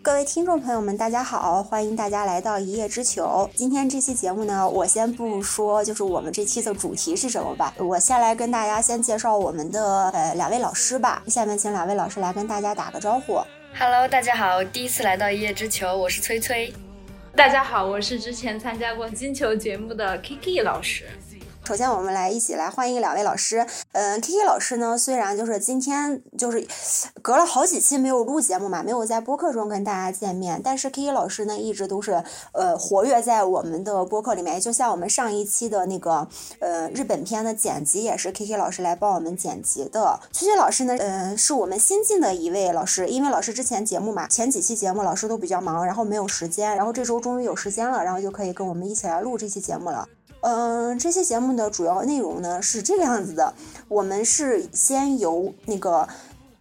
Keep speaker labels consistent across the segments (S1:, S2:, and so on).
S1: 各位听众朋友们，大家好，欢迎大家来到一叶知秋。今天这期节目呢，我先不说，就是我们这期的主题是什么吧。我先来跟大家先介绍我们的呃两位老师吧。下面请两位老师来跟大家打个招呼。
S2: Hello，大家好，第一次来到一叶知秋，我是崔崔。
S3: 大家好，我是之前参加过金球节目的 Kiki 老师。
S1: 首先，我们来一起来欢迎两位老师。嗯，K K 老师呢，虽然就是今天就是隔了好几期没有录节目嘛，没有在播客中跟大家见面，但是 K K 老师呢，一直都是呃活跃在我们的播客里面。就像我们上一期的那个呃日本片的剪辑，也是 K K 老师来帮我们剪辑的。崔崔老师呢，嗯，是我们新进的一位老师，因为老师之前节目嘛，前几期节目老师都比较忙，然后没有时间，然后这周终于有时间了，然后就可以跟我们一起来录这期节目了。嗯，这期节目的主要内容呢是这个样子的，我们是先由那个。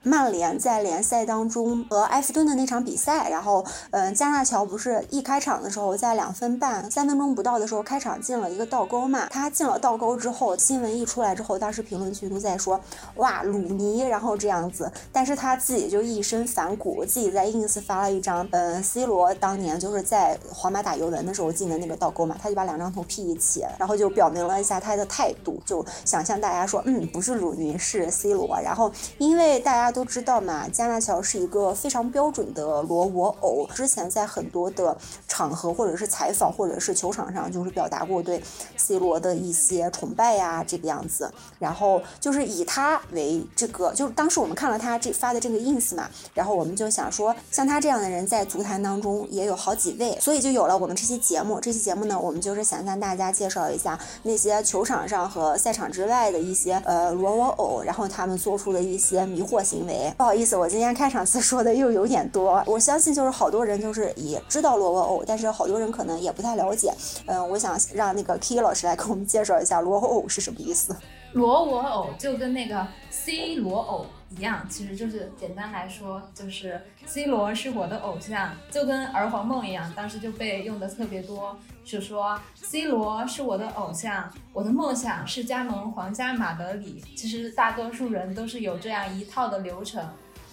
S1: 曼联在联赛当中和埃弗顿的那场比赛，然后，嗯，加纳乔不是一开场的时候，在两分半、三分钟不到的时候开场进了一个倒钩嘛？他进了倒钩之后，新闻一出来之后，当时评论区都在说，哇，鲁尼，然后这样子，但是他自己就一身反骨，自己在 ins 发了一张，嗯，C 罗当年就是在皇马打尤文的时候进的那个倒钩嘛，他就把两张图 P 一起，然后就表明了一下他的态度，就想向大家说，嗯，不是鲁尼，是 C 罗，然后因为大家。都知道嘛，加纳乔是一个非常标准的罗我偶。之前在很多的场合，或者是采访，或者是球场上，就是表达过对 C 罗的一些崇拜呀，这个样子。然后就是以他为这个，就是当时我们看了他这发的这个 ins 嘛，然后我们就想说，像他这样的人在足坛当中也有好几位，所以就有了我们这期节目。这期节目呢，我们就是想向大家介绍一下那些球场上和赛场之外的一些呃罗我偶，然后他们做出的一些迷惑行因为。不好意思，我今天开场词说的又有点多。我相信就是好多人就是也知道罗我偶，但是好多人可能也不太了解。嗯，我想让那个 K 老师来给我们介绍一下罗我偶是什么意思。
S3: 罗我偶就跟那个 C 罗偶一样，其实就是简单来说，就是 C 罗是我的偶像，就跟儿皇梦一样，当时就被用的特别多，就说 C 罗是我的偶像，我的梦想是加盟皇家马德里。其实大多数人都是有这样一套的流程，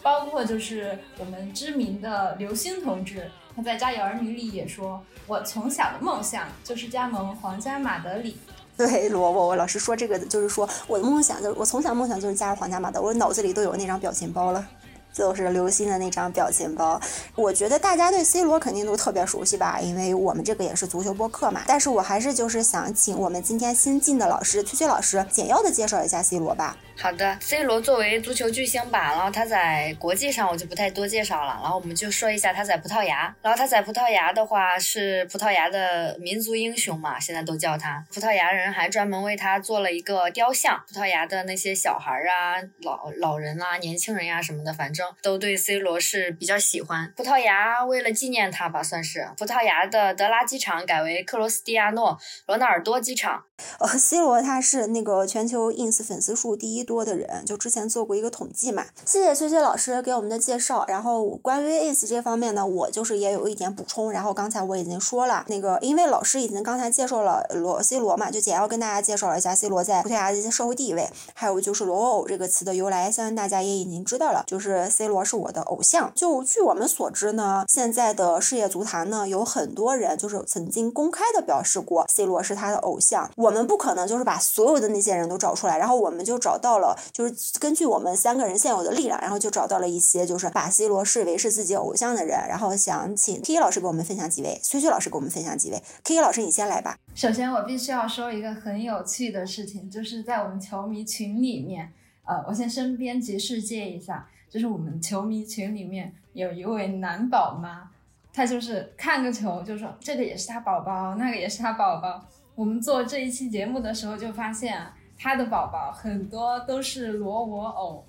S3: 包括就是我们知名的刘星同志，他在《家有儿女》里也说，我从小的梦想就是加盟皇家马德里。
S1: 对，罗我我老师说这个，就是说我的梦想就我从小梦想就是加入皇家马德，我脑子里都有那张表情包了。就是刘星的那张表情包，我觉得大家对 C 罗肯定都特别熟悉吧，因为我们这个也是足球播客嘛。但是我还是就是想请我们今天新进的老师崔崔老师简要的介绍一下 C 罗吧。
S2: 好的，C 罗作为足球巨星吧，然后他在国际上我就不太多介绍了，然后我们就说一下他在葡萄牙。然后他在葡萄牙的话是葡萄牙的民族英雄嘛，现在都叫他。葡萄牙人还专门为他做了一个雕像，葡萄牙的那些小孩啊、老老人啊、年轻人呀什么的，反正。都对 C 罗是比较喜欢。葡萄牙为了纪念他吧，算是葡萄牙的德拉机场改为克罗斯蒂亚诺罗纳尔多机场。
S1: 呃，C 罗他是那个全球 ins 粉丝数第一多的人，就之前做过一个统计嘛。谢谢崔崔老师给我们的介绍。然后关于 ins 这方面呢，我就是也有一点补充。然后刚才我已经说了，那个因为老师已经刚才介绍了罗 C 罗嘛，就简要跟大家介绍了一下 C 罗在葡萄牙的一些社会地位，还有就是罗偶这个词的由来，相信大家也已经知道了，就是 C 罗是我的偶像。就据我们所知呢，现在的世界足坛呢，有很多人就是曾经公开的表示过 C 罗是他的偶像。我们不可能就是把所有的那些人都找出来，然后我们就找到到了，就是根据我们三个人现有的力量，然后就找到了一些就是把 C 罗视为是自己偶像的人，然后想请 K K 老师给我们分享几位，薛薛老师给我们分享几位，K K 老师你先来吧。
S3: 首先我必须要说一个很有趣的事情，就是在我们球迷群里面，呃，我先身边及时借一下，就是我们球迷群里面有一位男宝妈，他就是看个球就说这个也是他宝宝，那个也是他宝宝。我们做这一期节目的时候，就发现啊，他的宝宝很多都是罗我偶。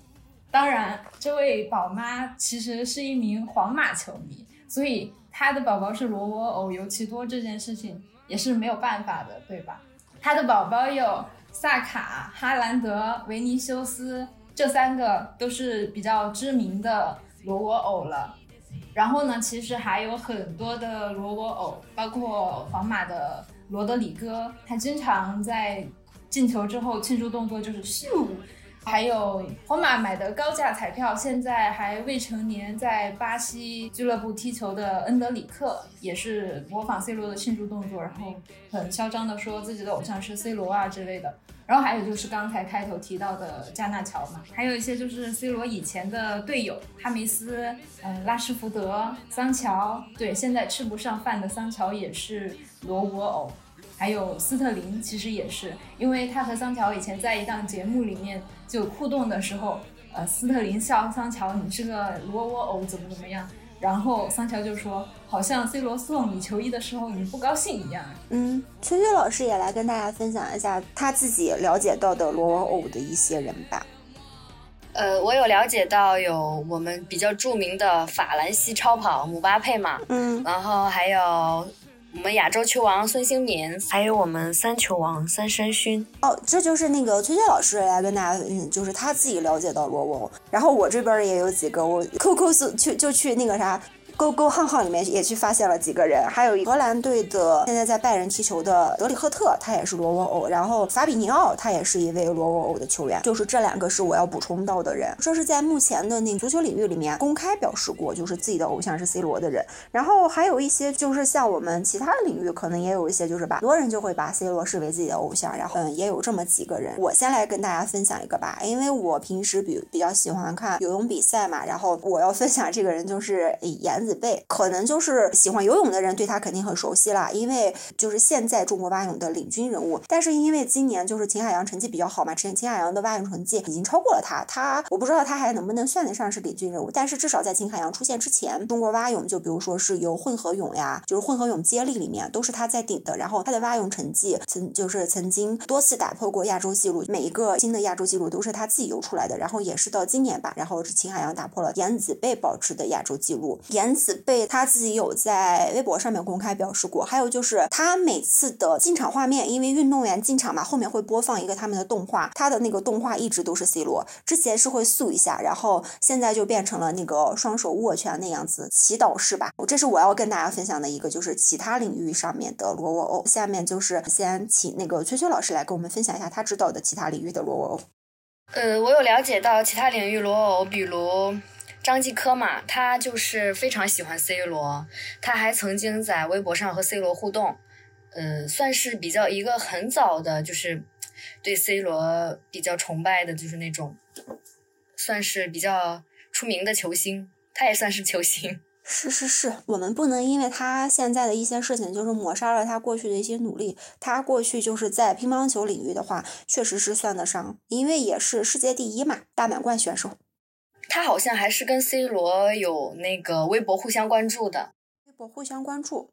S3: 当然，这位宝妈其实是一名皇马球迷，所以他的宝宝是罗我偶尤其多，这件事情也是没有办法的，对吧？他的宝宝有萨卡、哈兰德、维尼修斯，这三个都是比较知名的罗我偶了。然后呢，其实还有很多的罗我偶，包括皇马的。罗德里戈，他经常在进球之后庆祝动作就是咻，还有皇马买的高价彩票，现在还未成年，在巴西俱乐部踢球的恩德里克，也是模仿 C 罗的庆祝动作，然后很嚣张的说自己的偶像是 C 罗啊之类的。然后还有就是刚才开头提到的加纳乔嘛，还有一些就是 C 罗以前的队友哈梅斯，嗯，拉什福德、桑乔，对，现在吃不上饭的桑乔也是罗沃偶，还有斯特林，其实也是，因为他和桑乔以前在一档节目里面就互动的时候，呃，斯特林笑桑乔你是个罗窝偶怎么怎么样。然后桑乔就说：“好像 C 罗送你球衣的时候你不高兴一样。”
S1: 嗯，崔崔老师也来跟大家分享一下他自己了解到的罗欧的一些人吧。
S2: 呃，我有了解到有我们比较著名的法兰西超跑姆巴佩嘛，
S1: 嗯，
S2: 然后还有。我们亚洲球王孙兴民，还有我们三球王三山勋。
S1: 哦，这就是那个崔健老师来跟大家，嗯，就是他自己了解到罗翁。然后我这边也有几个，我 QQ 去就去那个啥。勾勾巷巷里面也去发现了几个人，还有荷兰队的现在在拜仁踢球的德里赫特，他也是罗沃欧，然后法比尼奥他也是一位罗沃欧的球员，就是这两个是我要补充到的人。这是在目前的那足球领域里面公开表示过，就是自己的偶像是 C 罗的人。然后还有一些就是像我们其他的领域，可能也有一些就是把很多人就会把 C 罗视为自己的偶像。然后嗯，也有这么几个人，我先来跟大家分享一个吧，因为我平时比比较喜欢看游泳比赛嘛，然后我要分享这个人就是颜。子贝可能就是喜欢游泳的人对他肯定很熟悉了，因为就是现在中国蛙泳的领军人物。但是因为今年就是秦海洋成绩比较好嘛，秦秦海洋的蛙泳成绩已经超过了他，他我不知道他还能不能算得上是领军人物。但是至少在秦海洋出现之前，中国蛙泳就比如说是由混合泳呀，就是混合泳接力里面都是他在顶的。然后他的蛙泳成绩曾就是曾经多次打破过亚洲纪录，每一个新的亚洲纪录都是他自己游出来的。然后也是到今年吧，然后秦海洋打破了颜子贝保持的亚洲纪录，颜。此被他自己有在微博上面公开表示过，还有就是他每次的进场画面，因为运动员进场嘛，后面会播放一个他们的动画，他的那个动画一直都是 C 罗，之前是会素一下，然后现在就变成了那个双手握拳那样子祈祷式吧。这是我要跟大家分享的一个，就是其他领域上面的罗沃欧。下面就是先请那个崔崔老师来跟我们分享一下他知道的其他领域的罗沃欧。
S2: 呃，我有了解到其他领域罗沃欧，比如。张继科嘛，他就是非常喜欢 C 罗，他还曾经在微博上和 C 罗互动，呃，算是比较一个很早的，就是对 C 罗比较崇拜的，就是那种算是比较出名的球星，他也算是球星。
S1: 是是是，我们不能因为他现在的一些事情，就是抹杀了他过去的一些努力。他过去就是在乒乓球领域的话，确实是算得上，因为也是世界第一嘛，大满贯选手。
S2: 他好像还是跟 C 罗有那个微博互相关注的，
S1: 微博互相关注。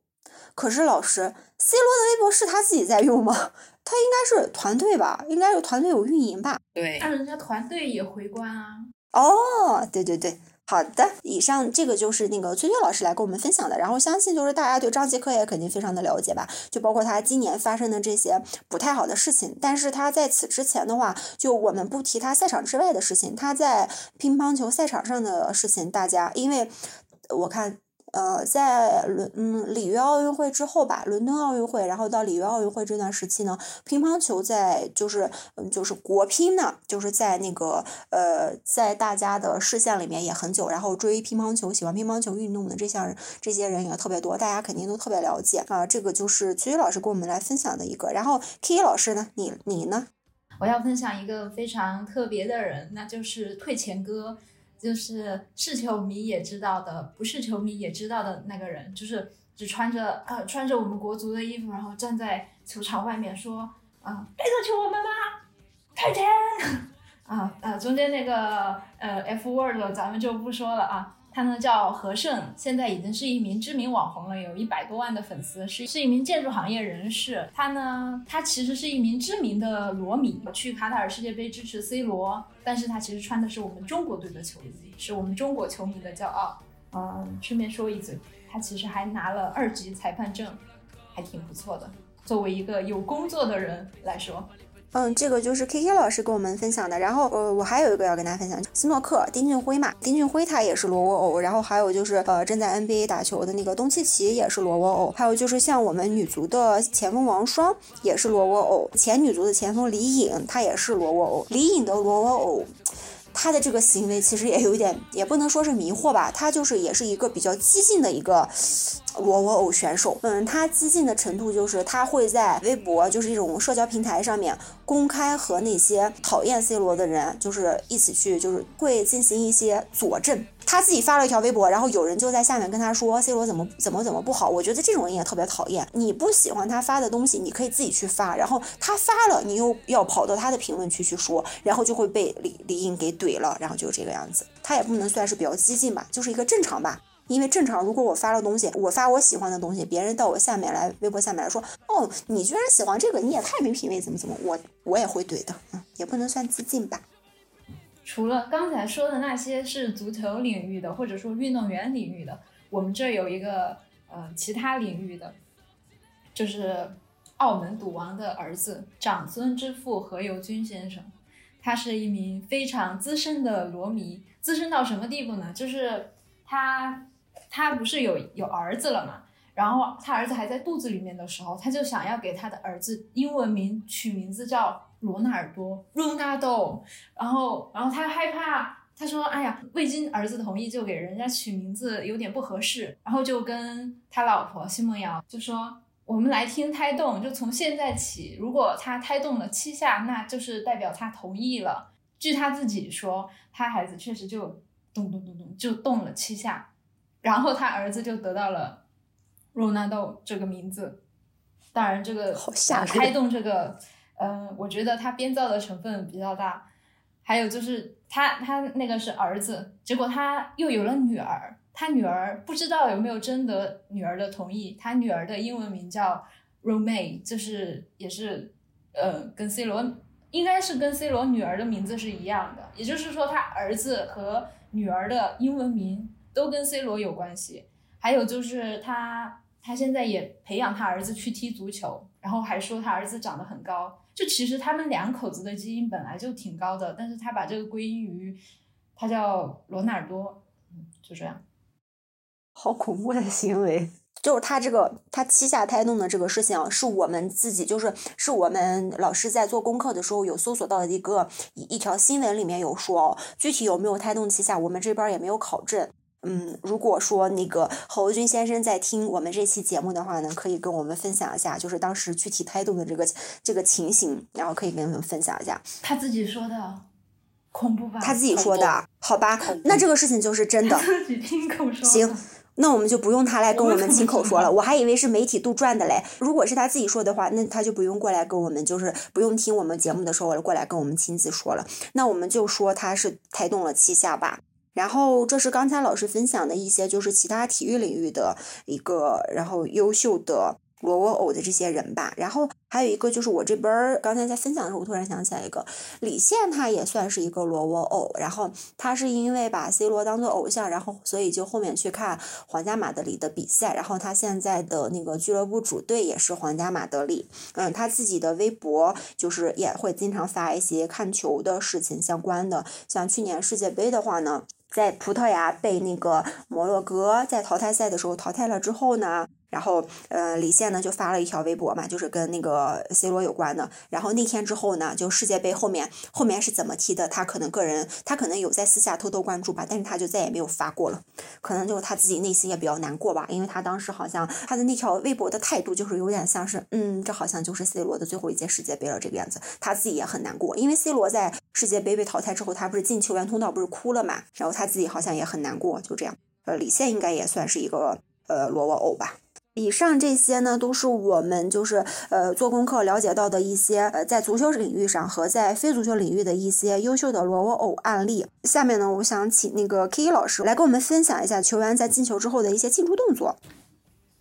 S1: 可是老师，C 罗的微博是他自己在用吗？他应该是团队吧，应该是团队有运营吧？
S2: 对，
S3: 那人家团队也回关啊。
S1: 哦，对对对。好的，以上这个就是那个崔崔老师来跟我们分享的，然后相信就是大家对张继科也肯定非常的了解吧，就包括他今年发生的这些不太好的事情，但是他在此之前的话，就我们不提他赛场之外的事情，他在乒乓球赛场上的事情，大家因为我看。呃，在伦嗯里约奥运会之后吧，伦敦奥运会，然后到里约奥运会这段时期呢，乒乓球在就是嗯就是国乒呢，就是在那个呃在大家的视线里面也很久，然后追乒乓球、喜欢乒乓球运动的这项这些人也特别多，大家肯定都特别了解啊。这个就是崔老师给我们来分享的一个，然后 K 老师呢，你你呢？
S3: 我要分享一个非常特别的人，那就是退钱哥。就是是球迷也知道的，不是球迷也知道的那个人，就是只穿着呃穿着我们国足的衣服，然后站在球场外面说啊，对得起我们吗？退钱 啊啊！中间那个呃 F word 咱们就不说了啊。他呢叫何胜，现在已经是一名知名网红了，有一百多万的粉丝，是是一名建筑行业人士。他呢，他其实是一名知名的罗迷，去卡塔尔世界杯支持 C 罗，但是他其实穿的是我们中国队的球衣，是我们中国球迷的骄傲。嗯，顺便说一嘴，他其实还拿了二级裁判证，还挺不错的。作为一个有工作的人来说，
S1: 嗯，这个就是 K K 老师跟我们分享的。然后呃，我还有一个要跟大家分享，斯诺克丁俊晖嘛，丁俊晖他也是罗沃偶。然后还有就是呃，正在 NBA 打球的那个东契奇也是罗沃偶。还有就是像我们女足的前锋王霜也是罗沃偶，前女足的前锋李颖她也是罗沃偶。李颖的罗沃偶。他的这个行为其实也有点，也不能说是迷惑吧，他就是也是一个比较激进的一个罗沃偶选手。嗯，他激进的程度就是他会在微博，就是这种社交平台上面公开和那些讨厌 C 罗的人，就是一起去，就是会进行一些佐证。他自己发了一条微博，然后有人就在下面跟他说 C 罗怎么怎么怎么不好。我觉得这种人也特别讨厌。你不喜欢他发的东西，你可以自己去发，然后他发了，你又要跑到他的评论区去说，然后就会被李李颖给怼了，然后就这个样子。他也不能算是比较激进吧，就是一个正常吧。因为正常，如果我发了东西，我发我喜欢的东西，别人到我下面来微博下面来说，哦，你居然喜欢这个，你也太没品位，怎么怎么，我我也会怼的，嗯，也不能算激进吧。
S3: 除了刚才说的那些是足球领域的，或者说运动员领域的，我们这有一个呃其他领域的，就是澳门赌王的儿子长孙之父何猷君先生，他是一名非常资深的罗迷，资深到什么地步呢？就是他他不是有有儿子了嘛，然后他儿子还在肚子里面的时候，他就想要给他的儿子英文名取名字叫。罗纳尔多，Ronaldo，然后，然后他害怕，他说：“哎呀，未经儿子同意就给人家取名字有点不合适。”然后就跟他老婆奚梦瑶就说：“我们来听胎动，就从现在起，如果他胎动了七下，那就是代表他同意了。”据他自己说，他孩子确实就咚咚咚咚就动了七下，然后他儿子就得到了 Ronaldo 这个名字。当然，这个胎动这个。嗯，我觉得他编造的成分比较大，还有就是他他那个是儿子，结果他又有了女儿，他女儿不知道有没有征得女儿的同意，他女儿的英文名叫 Romay，就是也是呃跟 C 罗应该是跟 C 罗女儿的名字是一样的，也就是说他儿子和女儿的英文名都跟 C 罗有关系，还有就是他他现在也培养他儿子去踢足球，然后还说他儿子长得很高。就其实他们两口子的基因本来就挺高的，但是他把这个归因于他叫罗纳尔多，嗯，就这样，
S1: 好恐怖的行为。就是他这个他膝下胎动的这个事情啊，是我们自己就是是我们老师在做功课的时候有搜索到的一个一条新闻里面有说哦，具体有没有胎动七下，我们这边也没有考证。嗯，如果说那个侯军先生在听我们这期节目的话呢，可以跟我们分享一下，就是当时具体胎动的这个这个情形，然后可以跟我们分享一下。
S3: 他自己说的，恐怖吧？
S1: 他自己说的，好吧？那这个事情就是真的。
S3: 自己亲口说。
S1: 行，那我们就不用他来跟我们亲口说了。我还以为是媒体杜撰的嘞。如果是他自己说的话，那他就不用过来跟我们，就是不用听我们节目的时候过来跟我们亲自说了。那我们就说他是胎动了七下吧。然后这是刚才老师分享的一些，就是其他体育领域的一个，然后优秀的罗沃偶的这些人吧。然后还有一个就是我这边儿刚才在分享的时候，我突然想起来一个李现，他也算是一个罗沃偶。然后他是因为把 C 罗当做偶像，然后所以就后面去看皇家马德里的比赛。然后他现在的那个俱乐部主队也是皇家马德里。嗯，他自己的微博就是也会经常发一些看球的事情相关的。像去年世界杯的话呢。在葡萄牙被那个摩洛哥在淘汰赛的时候淘汰了之后呢？然后，呃，李现呢就发了一条微博嘛，就是跟那个 C 罗有关的。然后那天之后呢，就世界杯后面后面是怎么踢的，他可能个人他可能有在私下偷偷关注吧，但是他就再也没有发过了。可能就是他自己内心也比较难过吧，因为他当时好像他的那条微博的态度就是有点像是，嗯，这好像就是 C 罗的最后一届世界杯了这个样子。他自己也很难过，因为 C 罗在世界杯被淘汰之后，他不是进球员通道不是哭了嘛，然后他自己好像也很难过，就这样。呃，李现应该也算是一个呃罗沃偶吧。以上这些呢，都是我们就是呃做功课了解到的一些呃在足球领域上和在非足球领域的一些优秀的罗沃偶案例。下面呢，我想请那个 K 老师来跟我们分享一下球员在进球之后的一些庆祝动作。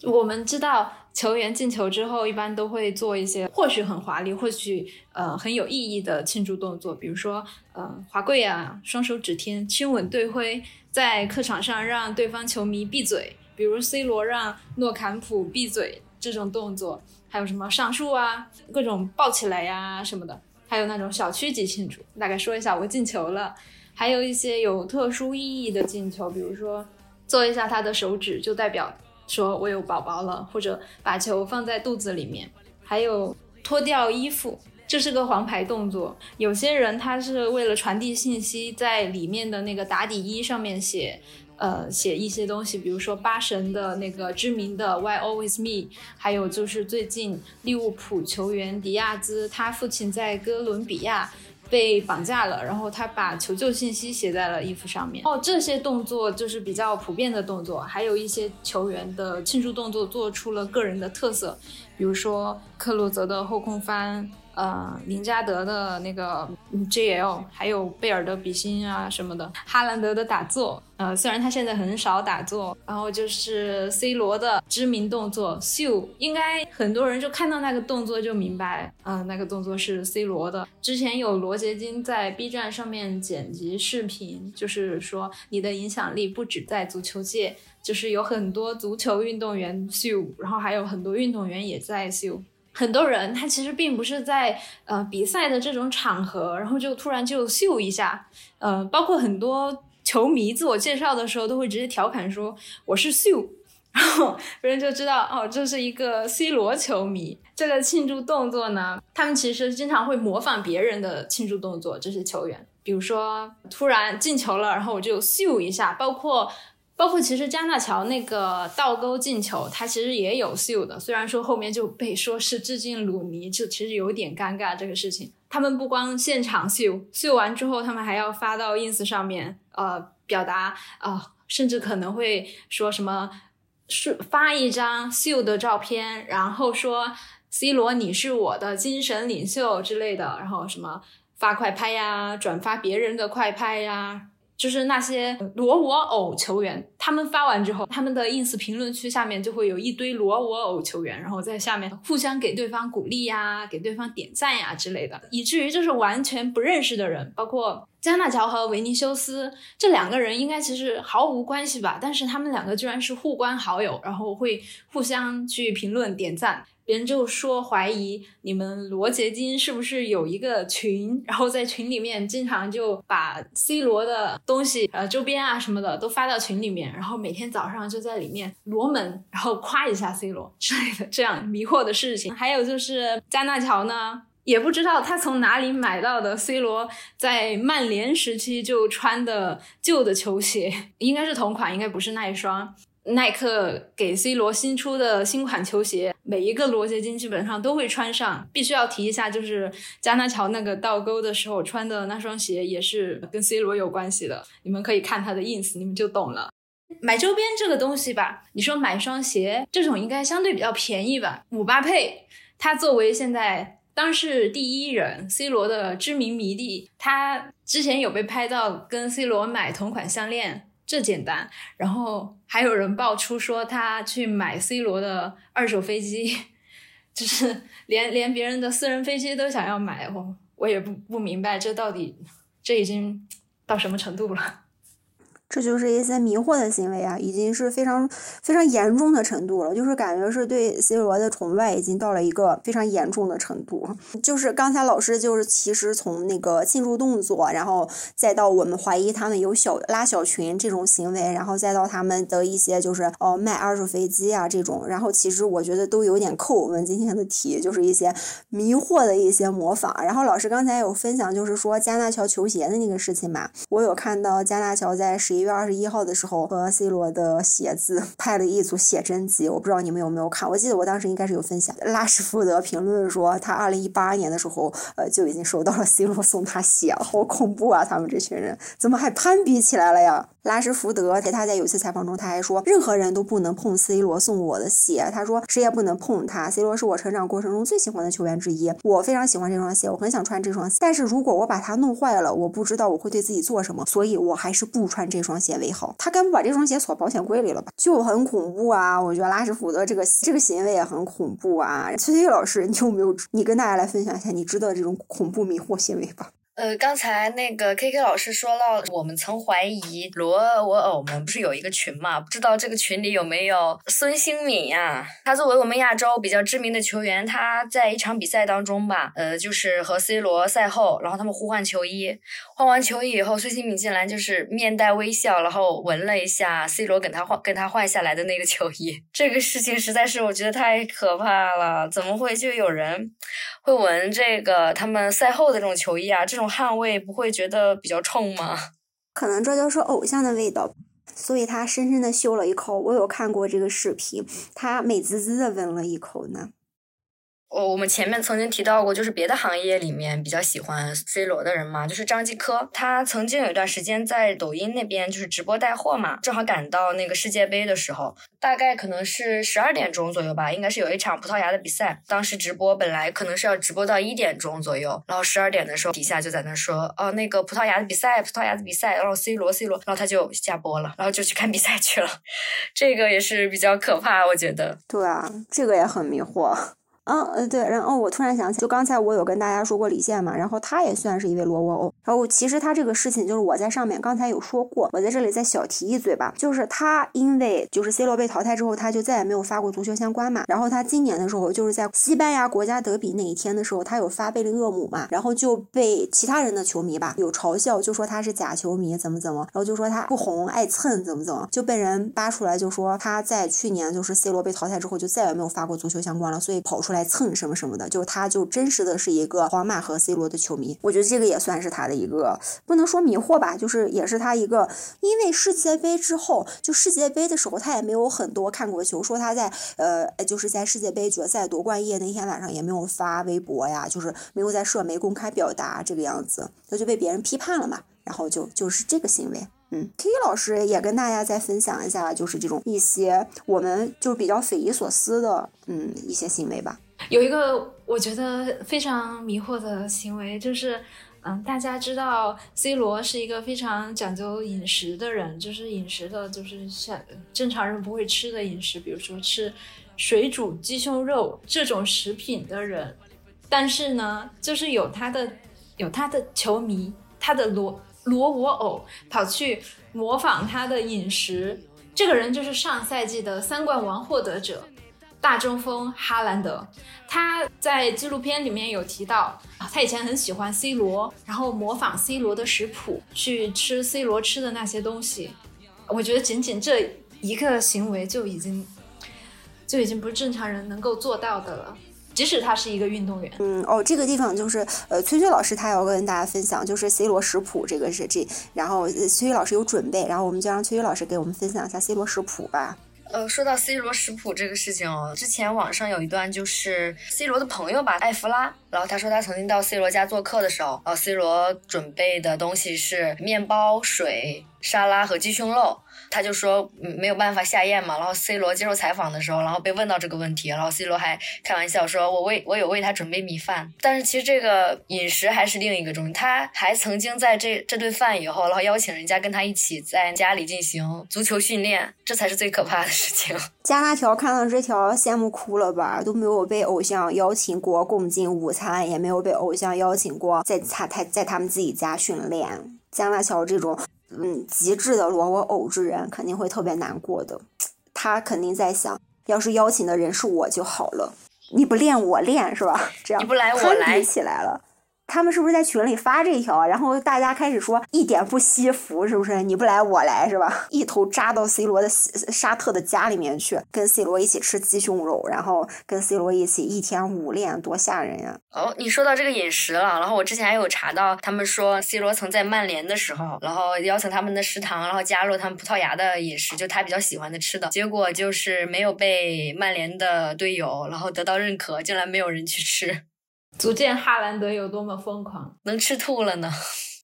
S3: 我们知道球员进球之后一般都会做一些或许很华丽，或许呃很有意义的庆祝动作，比如说呃华贵啊，双手指天，亲吻队徽，在客场上让对方球迷闭嘴。比如 C 罗让诺坎普闭嘴这种动作，还有什么上树啊，各种抱起来呀什么的，还有那种小区级庆祝，大概说一下我进球了，还有一些有特殊意义的进球，比如说做一下他的手指就代表说我有宝宝了，或者把球放在肚子里面，还有脱掉衣服。这是个黄牌动作，有些人他是为了传递信息，在里面的那个打底衣上面写，呃，写一些东西，比如说八神的那个知名的 Why Always Me，还有就是最近利物浦球员迪亚兹，他父亲在哥伦比亚被绑架了，然后他把求救信息写在了衣服上面。哦，这些动作就是比较普遍的动作，还有一些球员的庆祝动作做出了个人的特色，比如说克洛泽的后空翻。呃，林加德的那个 JL，还有贝尔的比心啊什么的，哈兰德的打坐，呃，虽然他现在很少打坐，然后就是 C 罗的知名动作秀，应该很多人就看到那个动作就明白，嗯，那个动作是 C 罗的。之前有罗杰金在 B 站上面剪辑视频，就是说你的影响力不止在足球界，就是有很多足球运动员秀，然后还有很多运动员也在秀。很多人他其实并不是在呃比赛的这种场合，然后就突然就秀一下，呃，包括很多球迷自我介绍的时候都会直接调侃说我是秀，然后别人就知道哦，这是一个 C 罗球迷。这个庆祝动作呢，他们其实经常会模仿别人的庆祝动作，这些球员，比如说突然进球了，然后我就秀一下，包括。包括其实加纳乔那个倒钩进球，他其实也有秀的，虽然说后面就被说是致敬鲁尼，就其实有点尴尬这个事情。他们不光现场秀，秀完之后他们还要发到 ins 上面，呃，表达啊，甚至可能会说什么，是发一张秀的照片，然后说 C 罗你是我的精神领袖之类的，然后什么发快拍呀，转发别人的快拍呀。就是那些裸我偶球员，他们发完之后，他们的 ins 评论区下面就会有一堆裸我偶球员，然后在下面互相给对方鼓励呀，给对方点赞呀之类的，以至于就是完全不认识的人，包括加纳乔和维尼修斯这两个人，应该其实毫无关系吧，但是他们两个居然是互关好友，然后会互相去评论点赞。人就说怀疑你们罗杰金是不是有一个群，然后在群里面经常就把 C 罗的东西，呃，周边啊什么的都发到群里面，然后每天早上就在里面罗门，然后夸一下 C 罗之类的这样迷惑的事情。还有就是加纳乔呢，也不知道他从哪里买到的 C 罗在曼联时期就穿的旧的球鞋，应该是同款，应该不是那一双。耐克给 C 罗新出的新款球鞋，每一个罗杰金基本上都会穿上。必须要提一下，就是加纳乔那个倒钩的时候穿的那双鞋，也是跟 C 罗有关系的。你们可以看他的 ins，你们就懂了。买周边这个东西吧，你说买双鞋这种应该相对比较便宜吧。姆巴佩他作为现在当世第一人，C 罗的知名迷弟，他之前有被拍到跟 C 罗买同款项链。这简单，然后还有人爆出说他去买 C 罗的二手飞机，就是连连别人的私人飞机都想要买，我我也不不明白这到底这已经到什么程度了。
S1: 这就是一些迷惑的行为啊，已经是非常非常严重的程度了，就是感觉是对 C 罗的崇拜已经到了一个非常严重的程度。就是刚才老师就是其实从那个庆祝动作，然后再到我们怀疑他们有小拉小群这种行为，然后再到他们的一些就是哦卖二手飞机啊这种，然后其实我觉得都有点扣我们今天的题，就是一些迷惑的一些模仿。然后老师刚才有分享，就是说加纳乔球鞋的那个事情嘛，我有看到加纳乔在十一。一月二十一号的时候，和 C 罗的鞋子 拍了一组写真集，我不知道你们有没有看。我记得我当时应该是有分享。拉什福德评论说，他二零一八年的时候，呃，就已经收到了 C 罗送他鞋，好恐怖啊！他们这群人怎么还攀比起来了呀？拉什福德在他在有一次采访中，他还说，任何人都不能碰 C 罗送我的鞋。他说，谁也不能碰他。C 罗是我成长过程中最喜欢的球员之一，我非常喜欢这双鞋，我很想穿这双鞋。但是如果我把它弄坏了，我不知道我会对自己做什么，所以我还是不穿这双鞋为好。他该不把这双鞋锁保险柜里了吧？就很恐怖啊！我觉得拉什福德这个这个行为也很恐怖啊。崔崔老师，你有没有？你跟大家来分享一下，你知道这种恐怖迷惑行为吧？
S2: 呃，刚才那个 K K 老师说到，我们曾怀疑罗我偶们不是有一个群嘛？不知道这个群里有没有孙兴敏呀？他作为我们亚洲比较知名的球员，他在一场比赛当中吧，呃，就是和 C 罗赛后，然后他们互换球衣，换完球衣以后，孙兴敏竟然就是面带微笑，然后闻了一下 C 罗跟他换跟他换下来的那个球衣。这个事情实在是我觉得太可怕了，怎么会就有人会闻这个他们赛后的这种球衣啊？这种。汗味不会觉得比较冲吗？
S1: 可能这就是偶像的味道，所以他深深的嗅了一口。我有看过这个视频，他美滋滋的闻了一口呢。
S2: 我我们前面曾经提到过，就是别的行业里面比较喜欢 C 罗的人嘛，就是张继科，他曾经有一段时间在抖音那边就是直播带货嘛，正好赶到那个世界杯的时候，大概可能是十二点钟左右吧，应该是有一场葡萄牙的比赛，当时直播本来可能是要直播到一点钟左右，然后十二点的时候底下就在那说，哦那个葡萄牙的比赛，葡萄牙的比赛，然后 C 罗 C 罗，然后他就下播了，然后就去看比赛去了，这个也是比较可怕，我觉得。
S1: 对啊，这个也很迷惑。嗯呃对，然后我突然想起，就刚才我有跟大家说过李现嘛，然后他也算是一位罗沃欧。然后其实他这个事情就是我在上面刚才有说过，我在这里再小提一嘴吧，就是他因为就是 C 罗被淘汰之后，他就再也没有发过足球相关嘛。然后他今年的时候就是在西班牙国家德比那一天的时候，他有发贝林厄姆嘛，然后就被其他人的球迷吧有嘲笑，就说他是假球迷怎么怎么，然后就说他不红爱蹭怎么怎么，就被人扒出来就说他在去年就是 C 罗被淘汰之后就再也没有发过足球相关了，所以跑出来蹭什么什么。的，就是他，就真实的是一个皇马和 C 罗的球迷，我觉得这个也算是他的一个不能说迷惑吧，就是也是他一个，因为世界杯之后，就世界杯的时候他也没有很多看过球，说他在呃，就是在世界杯决赛夺冠夜那天晚上也没有发微博呀，就是没有在社媒公开表达这个样子，那就被别人批判了嘛，然后就就是这个行为，嗯，K 老师也跟大家再分享一下，就是这种一些我们就比较匪夷所思的，嗯，一些行为吧。
S3: 有一个我觉得非常迷惑的行为，就是，嗯，大家知道 C 罗是一个非常讲究饮食的人，就是饮食的，就是像正常人不会吃的饮食，比如说吃水煮鸡胸肉这种食品的人。但是呢，就是有他的有他的球迷，他的罗罗我偶跑去模仿他的饮食，这个人就是上赛季的三冠王获得者。大中锋哈兰德，他在纪录片里面有提到，他以前很喜欢 C 罗，然后模仿 C 罗的食谱去吃 C 罗吃的那些东西。我觉得仅仅这一个行为就已经就已经不是正常人能够做到的了，即使他是一个运动员。
S1: 嗯，哦，这个地方就是呃，崔崔老师他要跟大家分享，就是 C 罗食谱这个是这，然后崔崔老师有准备，然后我们就让崔崔老师给我们分享一下 C 罗食谱吧。
S2: 呃，说到 C 罗食谱这个事情哦，之前网上有一段就是 C 罗的朋友吧，艾弗拉，然后他说他曾经到 C 罗家做客的时候，然后 C 罗准备的东西是面包、水、沙拉和鸡胸肉。他就说没有办法下咽嘛，然后 C 罗接受采访的时候，然后被问到这个问题，然后 C 罗还开玩笑说：“我为我有为他准备米饭。”但是其实这个饮食还是另一个重点。他还曾经在这这顿饭以后，然后邀请人家跟他一起在家里进行足球训练，这才是最可怕的事情。
S1: 加纳条看到这条羡慕哭了吧？都没有被偶像邀请过共进午餐，也没有被偶像邀请过在他他在他们自己家训练。加纳条这种。嗯，极致的罗我偶之人肯定会特别难过的，他肯定在想，要是邀请的人是我就好了，你不练我练是吧？这样
S2: 你不来我来
S1: 起来了。他们是不是在群里发这一条？然后大家开始说一点不惜福，是不是？你不来我来是吧？一头扎到 C 罗的沙特的家里面去，跟 C 罗一起吃鸡胸肉，然后跟 C 罗一起一天五练，多吓人呀！
S2: 哦，你说到这个饮食了，然后我之前还有查到，他们说 C 罗曾在曼联的时候，然后邀请他们的食堂，然后加入他们葡萄牙的饮食，就他比较喜欢的吃的，结果就是没有被曼联的队友然后得到认可，竟然没有人去吃。
S3: 足见哈兰德有多么疯狂，
S2: 能吃吐了呢？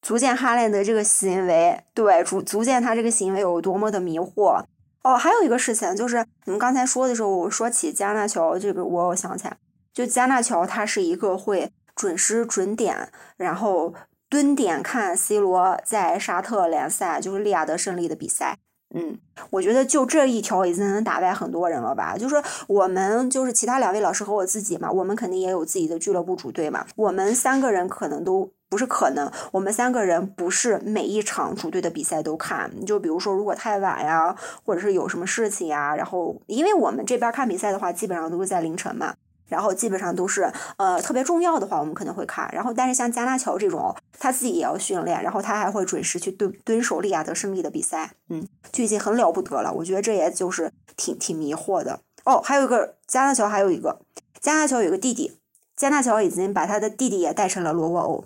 S1: 足见哈兰德这个行为，对，足足见他这个行为有多么的迷惑。哦，还有一个事情就是，你们刚才说的时候，我说起加纳乔这个，我想起来，就加纳乔他是一个会准时准点，然后蹲点看 C 罗在沙特联赛就是利雅得胜利的比赛。嗯，我觉得就这一条已经能打败很多人了吧？就是我们就是其他两位老师和我自己嘛，我们肯定也有自己的俱乐部主队嘛。我们三个人可能都不是可能，我们三个人不是每一场主队的比赛都看。就比如说如果太晚呀，或者是有什么事情呀，然后因为我们这边看比赛的话，基本上都是在凌晨嘛。然后基本上都是，呃，特别重要的话，我们可能会看。然后，但是像加纳乔这种，他自己也要训练，然后他还会准时去蹲蹲守利亚德胜利的比赛，嗯，就已经很了不得了。我觉得这也就是挺挺迷惑的。哦，还有一个加纳乔，还有一个加纳乔有个弟弟，加纳乔已经把他的弟弟也带成了罗沃欧，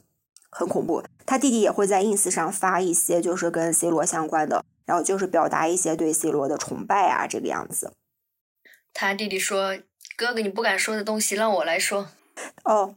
S1: 很恐怖。他弟弟也会在 ins 上发一些就是跟 C 罗相关的，然后就是表达一些对 C 罗的崇拜啊，这个样子。
S2: 他弟弟说。哥哥，你不敢说的东西让我来说。
S1: 哦，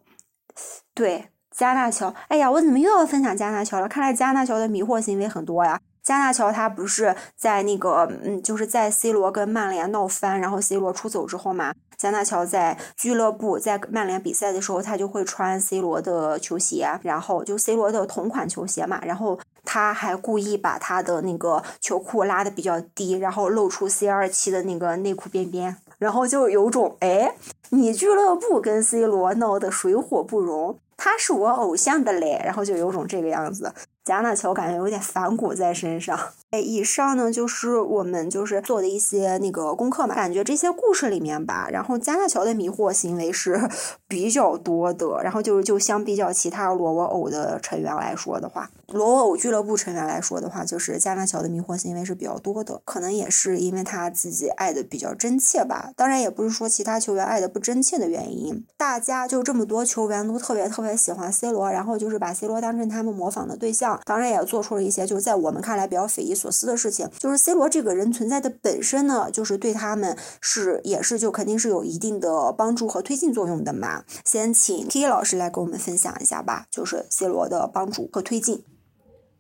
S1: 对，加纳乔，哎呀，我怎么又要分享加纳乔了？看来加纳乔的迷惑行为很多呀。加纳乔他不是在那个，嗯，就是在 C 罗跟曼联闹翻，然后 C 罗出走之后嘛，加纳乔在俱乐部在曼联比赛的时候，他就会穿 C 罗的球鞋，然后就 C 罗的同款球鞋嘛，然后他还故意把他的那个球裤拉的比较低，然后露出 C 二七的那个内裤边边。然后就有种哎，你俱乐部跟 C 罗闹得水火不容，他是我偶像的嘞，然后就有种这个样子。加纳乔感觉有点反骨在身上。哎，以上呢就是我们就是做的一些那个功课嘛。感觉这些故事里面吧，然后加纳乔的迷惑行为是 比较多的。然后就是就相比较其他罗沃偶的成员来说的话，罗沃偶俱乐部成员来说的话，就是加纳乔的迷惑行为是比较多的。可能也是因为他自己爱的比较真切吧。当然也不是说其他球员爱的不真切的原因。大家就这么多球员都特别特别喜欢 C 罗，然后就是把 C 罗当成他们模仿的对象。当然也做出了一些就是在我们看来比较匪夷所思的事情。就是 C 罗这个人存在的本身呢，就是对他们是也是就肯定是有一定的帮助和推进作用的嘛。先请 K 老师来给我们分享一下吧，就是 C 罗的帮助和推进。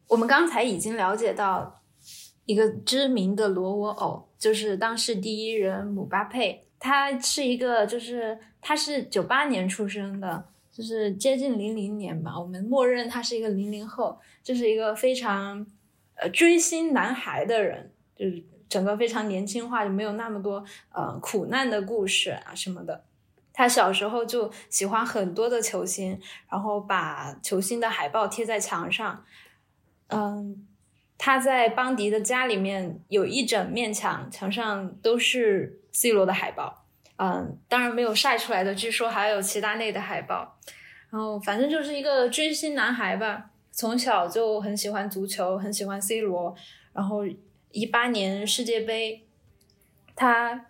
S3: 我们刚才已经了解到一个知名的罗沃偶，就是当时第一人姆巴佩，他是一个就是他是九八年出生的。就是接近零零年吧，我们默认他是一个零零后，就是一个非常呃追星男孩的人，就是整个非常年轻化，就没有那么多呃苦难的故事啊什么的。他小时候就喜欢很多的球星，然后把球星的海报贴在墙上。嗯，他在邦迪的家里面有一整面墙，墙上都是 C 罗的海报。嗯，当然没有晒出来的，据说还有齐达内的海报。然后反正就是一个追星男孩吧，从小就很喜欢足球，很喜欢 C 罗。然后一八年世界杯，他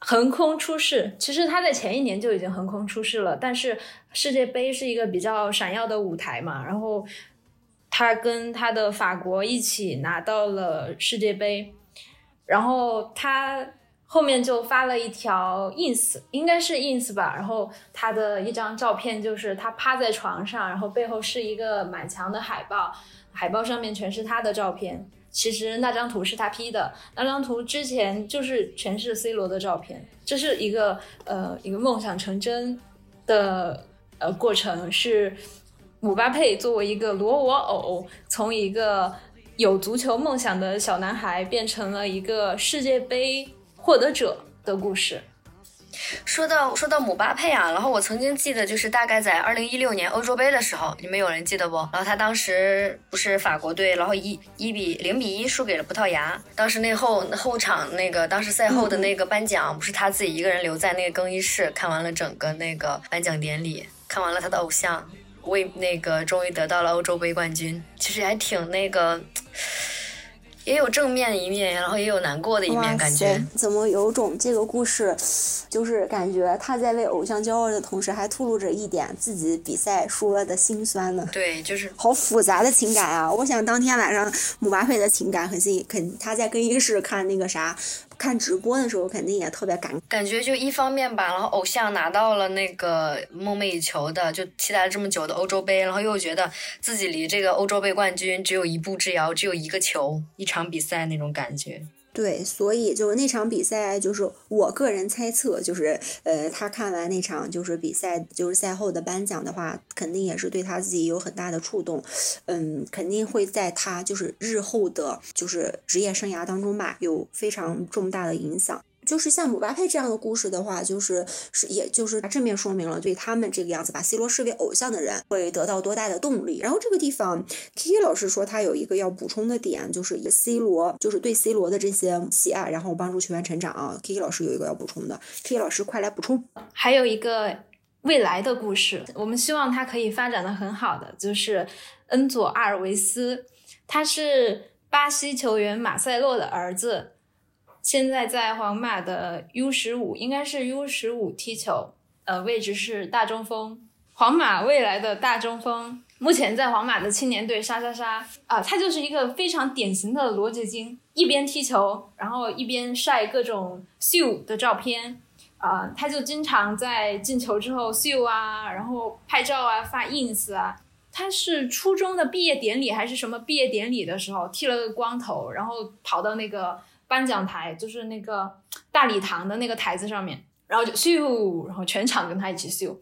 S3: 横空出世。其实他在前一年就已经横空出世了，但是世界杯是一个比较闪耀的舞台嘛。然后他跟他的法国一起拿到了世界杯，然后他。后面就发了一条 ins，应该是 ins 吧。然后他的一张照片就是他趴在床上，然后背后是一个满墙的海报，海报上面全是他的照片。其实那张图是他 P 的，那张图之前就是全是 C 罗的照片。这是一个呃一个梦想成真的呃过程，是姆巴佩作为一个罗我偶，从一个有足球梦想的小男孩变成了一个世界杯。获得者的故事。
S2: 说到说到姆巴佩啊，然后我曾经记得，就是大概在二零一六年欧洲杯的时候，你们有人记得不？然后他当时不是法国队，然后一一比零比一输给了葡萄牙。当时那后后场那个，当时赛后的那个颁奖，不是他自己一个人留在那个更衣室看完了整个那个颁奖典礼，看完了他的偶像为那个终于得到了欧洲杯冠军，其实还挺那个。也有正面一面，然后也有难过的一面，感觉
S1: 怎么有种这个故事，就是感觉他在为偶像骄傲的同时，还透露着一点自己比赛输了的心酸呢。
S2: 对，就是
S1: 好复杂的情感啊！我想当天晚上姆巴佩的情感很心，肯他在更衣室看那个啥。看直播的时候肯定也特别感
S2: 感觉就一方面吧，然后偶像拿到了那个梦寐以求的，就期待了这么久的欧洲杯，然后又觉得自己离这个欧洲杯冠军只有一步之遥，只有一个球，一场比赛那种感觉。
S1: 对，所以就是那场比赛，就是我个人猜测，就是呃，他看完那场就是比赛，就是赛后的颁奖的话，肯定也是对他自己有很大的触动，嗯，肯定会在他就是日后的，就是职业生涯当中吧，有非常重大的影响。就是像姆巴佩这样的故事的话，就是是也就是正面说明了对他们这个样子把 C 罗视为偶像的人会得到多大的动力。然后这个地方，K K 老师说他有一个要补充的点，就是 C 罗就是对 C 罗的这些喜爱，然后帮助球员成长啊。K K 老师有一个要补充的，K K 老师快来补充。
S3: 还有一个未来的故事，我们希望他可以发展的很好的，就是恩佐阿尔维斯，他是巴西球员马塞洛的儿子。现在在皇马的 U 十五，应该是 U 十五踢球，呃，位置是大中锋。皇马未来的大中锋，目前在皇马的青年队杀杀杀啊，他就是一个非常典型的罗杰金，一边踢球，然后一边晒各种秀的照片啊，他就经常在进球之后秀啊，然后拍照啊，发 ins 啊。他是初中的毕业典礼还是什么毕业典礼的时候剃了个光头，然后跑到那个。颁奖台就是那个大礼堂的那个台子上面，然后就咻，然后全场跟他一起咻。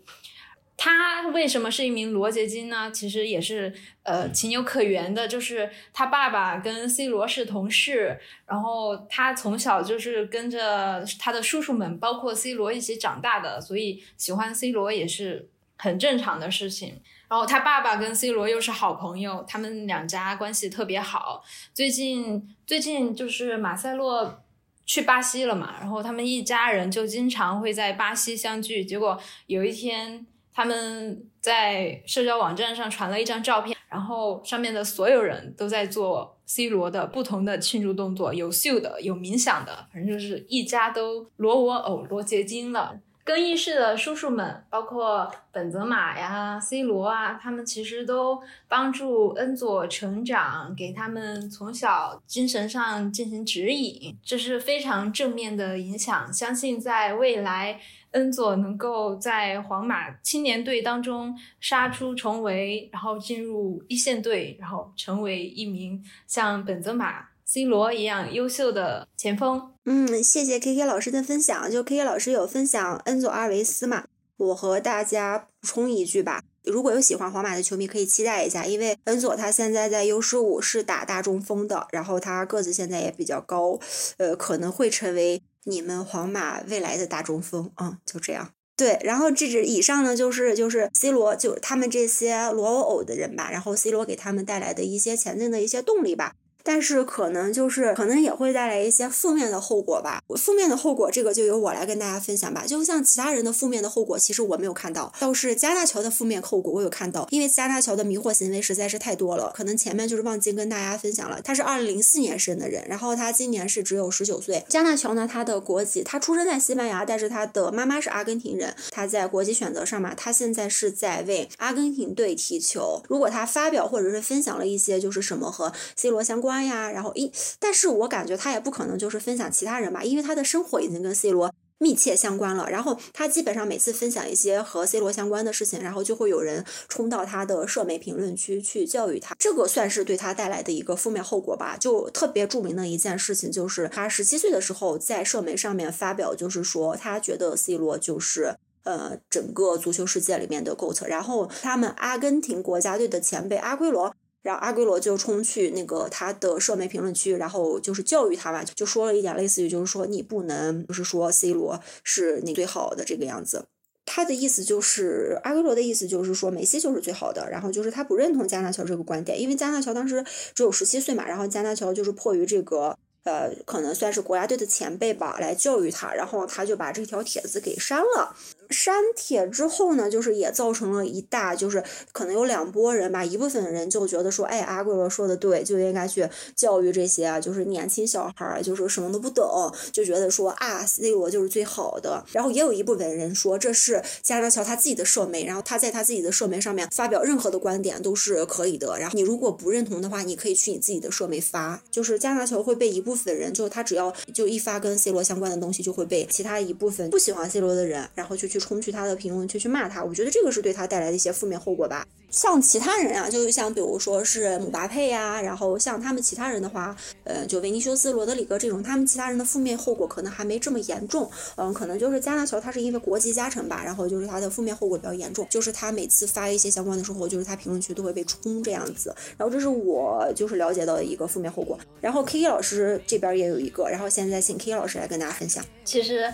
S3: 他为什么是一名罗杰金呢？其实也是呃情有可原的，就是他爸爸跟 C 罗是同事，然后他从小就是跟着他的叔叔们，包括 C 罗一起长大的，所以喜欢 C 罗也是很正常的事情。然后他爸爸跟 C 罗又是好朋友，他们两家关系特别好。最近最近就是马塞洛去巴西了嘛，然后他们一家人就经常会在巴西相聚。结果有一天他们在社交网站上传了一张照片，然后上面的所有人都在做 C 罗的不同的庆祝动作，有秀的，有冥想的，反正就是一家都罗我偶罗结晶了。更衣室的叔叔们，包括本泽马呀、C 罗啊，他们其实都帮助恩佐成长，给他们从小精神上进行指引，这是非常正面的影响。相信在未来，恩佐能够在皇马青年队当中杀出重围，然后进入一线队，然后成为一名像本泽马。C 罗一样优秀的前锋，
S1: 嗯，谢谢 K K 老师的分享。就 K K 老师有分享恩佐阿尔维斯嘛，我和大家补充一句吧。如果有喜欢皇马的球迷，可以期待一下，因为恩佐他现在在 U 十五是打大中锋的，然后他个子现在也比较高，呃，可能会成为你们皇马未来的大中锋。嗯，就这样。对，然后这是以上呢，就是就是 C 罗，就他们这些罗偶的人吧，然后 C 罗给他们带来的一些前进的一些动力吧。但是可能就是可能也会带来一些负面的后果吧。负面的后果，这个就由我来跟大家分享吧。就像其他人的负面的后果，其实我没有看到，倒是加纳乔的负面后果我有看到。因为加纳乔的迷惑行为实在是太多了，可能前面就是忘记跟大家分享了。他是二零零四年生的人，然后他今年是只有十九岁。加纳乔呢，他的国籍，他出生在西班牙，但是他的妈妈是阿根廷人。他在国籍选择上嘛，他现在是在为阿根廷队踢球。如果他发表或者是分享了一些就是什么和 C 罗相关。呀，然后一，但是我感觉他也不可能就是分享其他人吧，因为他的生活已经跟 C 罗密切相关了。然后他基本上每次分享一些和 C 罗相关的事情，然后就会有人冲到他的社媒评论区去教育他，这个算是对他带来的一个负面后果吧。就特别著名的一件事情，就是他十七岁的时候在社媒上面发表，就是说他觉得 C 罗就是呃整个足球世界里面的 GOAT。然后他们阿根廷国家队的前辈阿圭罗。然后阿圭罗就冲去那个他的社媒评论区，然后就是教育他吧，就说了一点类似于就是说你不能就是说 C 罗是你最好的这个样子。他的意思就是阿圭罗的意思就是说梅西就是最好的，然后就是他不认同加纳乔这个观点，因为加纳乔当时只有十七岁嘛，然后加纳乔就是迫于这个呃可能算是国家队的前辈吧来教育他，然后他就把这条帖子给删了。删帖之后呢，就是也造成了一大，就是可能有两拨人吧，一部分人就觉得说，哎，阿圭罗说的对，就应该去教育这些，就是年轻小孩儿，就是什么都不懂，就觉得说啊，C 罗就是最好的。然后也有一部分人说，这是加纳乔他自己的社媒，然后他在他自己的社媒上面发表任何的观点都是可以的。然后你如果不认同的话，你可以去你自己的社媒发。就是加纳乔会被一部分人，就他只要就一发跟 C 罗相关的东西，就会被其他一部分不喜欢 C 罗的人，然后就去。冲去他的评论区去骂他，我觉得这个是对他带来的一些负面后果吧。像其他人啊，就像比如说是姆巴佩呀，然后像他们其他人的话，呃，就维尼修斯、罗德里戈这种，他们其他人的负面后果可能还没这么严重。嗯，可能就是加纳乔他是因为国籍加成吧，然后就是他的负面后果比较严重，就是他每次发一些相关的时候，就是他评论区都会被冲这样子。然后这是我就是了解到的一个负面后果。然后 K K 老师这边也有一个，然后现在请 K K 老师来跟大家分享。
S3: 其实。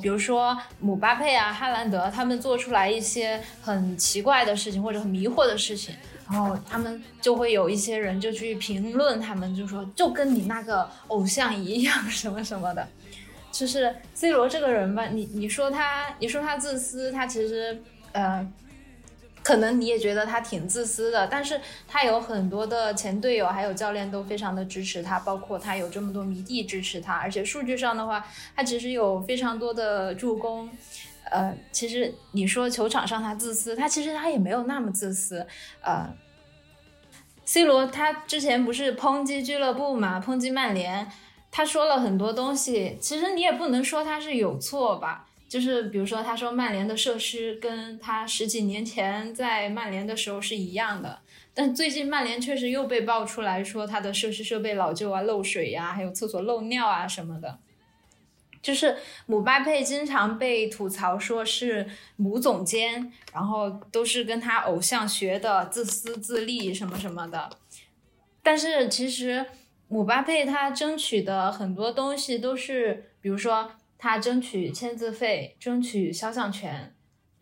S3: 比如说姆巴佩啊、哈兰德，他们做出来一些很奇怪的事情或者很迷惑的事情，然后他们就会有一些人就去评论他们，就说就跟你那个偶像一样什么什么的。就是 C 罗这个人吧，你你说他，你说他自私，他其实呃。可能你也觉得他挺自私的，但是他有很多的前队友还有教练都非常的支持他，包括他有这么多迷弟支持他，而且数据上的话，他其实有非常多的助攻。呃，其实你说球场上他自私，他其实他也没有那么自私。呃，C 罗他之前不是抨击俱乐部嘛，抨击曼联，他说了很多东西，其实你也不能说他是有错吧。就是比如说，他说曼联的设施跟他十几年前在曼联的时候是一样的，但最近曼联确实又被爆出来说他的设施设备老旧啊、漏水呀，还有厕所漏尿啊什么的。就是姆巴佩经常被吐槽说是母总监，然后都是跟他偶像学的，自私自利什么什么的。但是其实姆巴佩他争取的很多东西都是，比如说。他争取签字费，争取肖像权。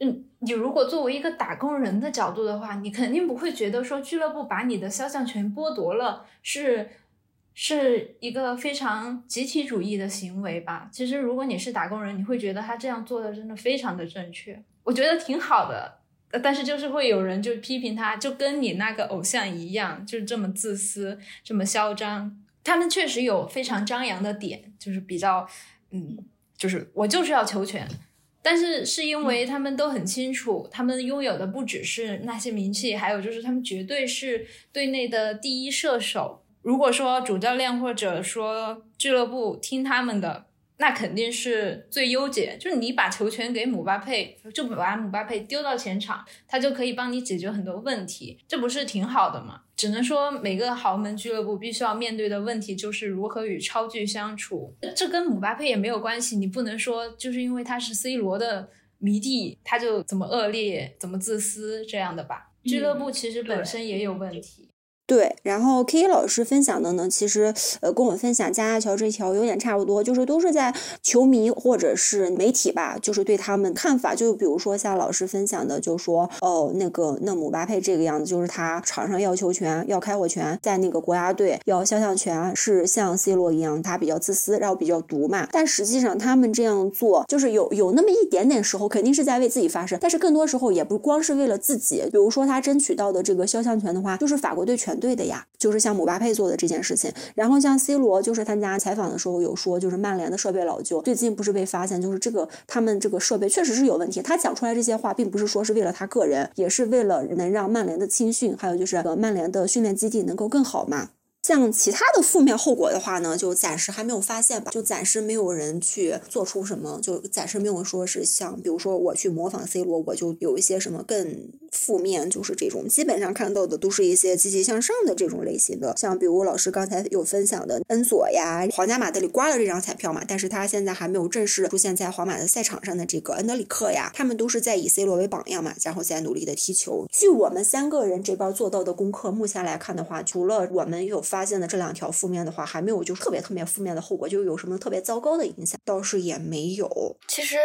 S3: 嗯，你如果作为一个打工人的角度的话，你肯定不会觉得说俱乐部把你的肖像权剥夺了是是一个非常集体主义的行为吧？其实，如果你是打工人，你会觉得他这样做的真的非常的正确，我觉得挺好的。但是就是会有人就批评他，就跟你那个偶像一样，就这么自私，这么嚣张。他们确实有非常张扬的点，就是比较嗯。就是我就是要求全，但是是因为他们都很清楚，他们拥有的不只是那些名气，还有就是他们绝对是队内的第一射手。如果说主教练或者说俱乐部听他们的。那肯定是最优解，就是你把球权给姆巴佩，就把姆巴佩丢到前场，他就可以帮你解决很多问题，这不是挺好的吗？只能说每个豪门俱乐部必须要面对的问题就是如何与超巨相处，这跟姆巴佩也没有关系，你不能说就是因为他是 C 罗的迷弟，他就怎么恶劣、怎么自私这样的吧？俱乐部其实本身也有问题。
S1: 对，然后 K 老师分享的呢，其实呃跟我分享加亚乔这条有点差不多，就是都是在球迷或者是媒体吧，就是对他们看法，就比如说像老师分享的，就说哦那个那姆巴佩这个样子，就是他场上要球权要开火权，在那个国家队要肖像权，是像 C 罗一样，他比较自私，然后比较毒嘛。但实际上他们这样做，就是有有那么一点点时候，肯定是在为自己发声，但是更多时候也不光是为了自己。比如说他争取到的这个肖像权的话，就是法国队全。对的呀，就是像姆巴佩做的这件事情，然后像 C 罗，就是参加采访的时候有说，就是曼联的设备老旧，最近不是被发现，就是这个他们这个设备确实是有问题。他讲出来这些话，并不是说是为了他个人，也是为了能让曼联的青训，还有就是曼联的训练基地能够更好嘛。像其他的负面后果的话呢，就暂时还没有发现吧，就暂时没有人去做出什么，就暂时没有说是像，比如说我去模仿 C 罗，我就有一些什么更负面，就是这种，基本上看到的都是一些积极向上的这种类型的，像比如老师刚才有分享的恩佐呀，皇家马德里刮了这张彩票嘛，但是他现在还没有正式出现在皇马的赛场上的这个恩德里克呀，他们都是在以 C 罗为榜样嘛，然后在努力的踢球。据我们三个人这边做到的功课，目前来看的话，除了我们有。发现的这两条负面的话，还没有就特别特别负面的后果，就有什么特别糟糕的影响，倒是也没有。
S2: 其实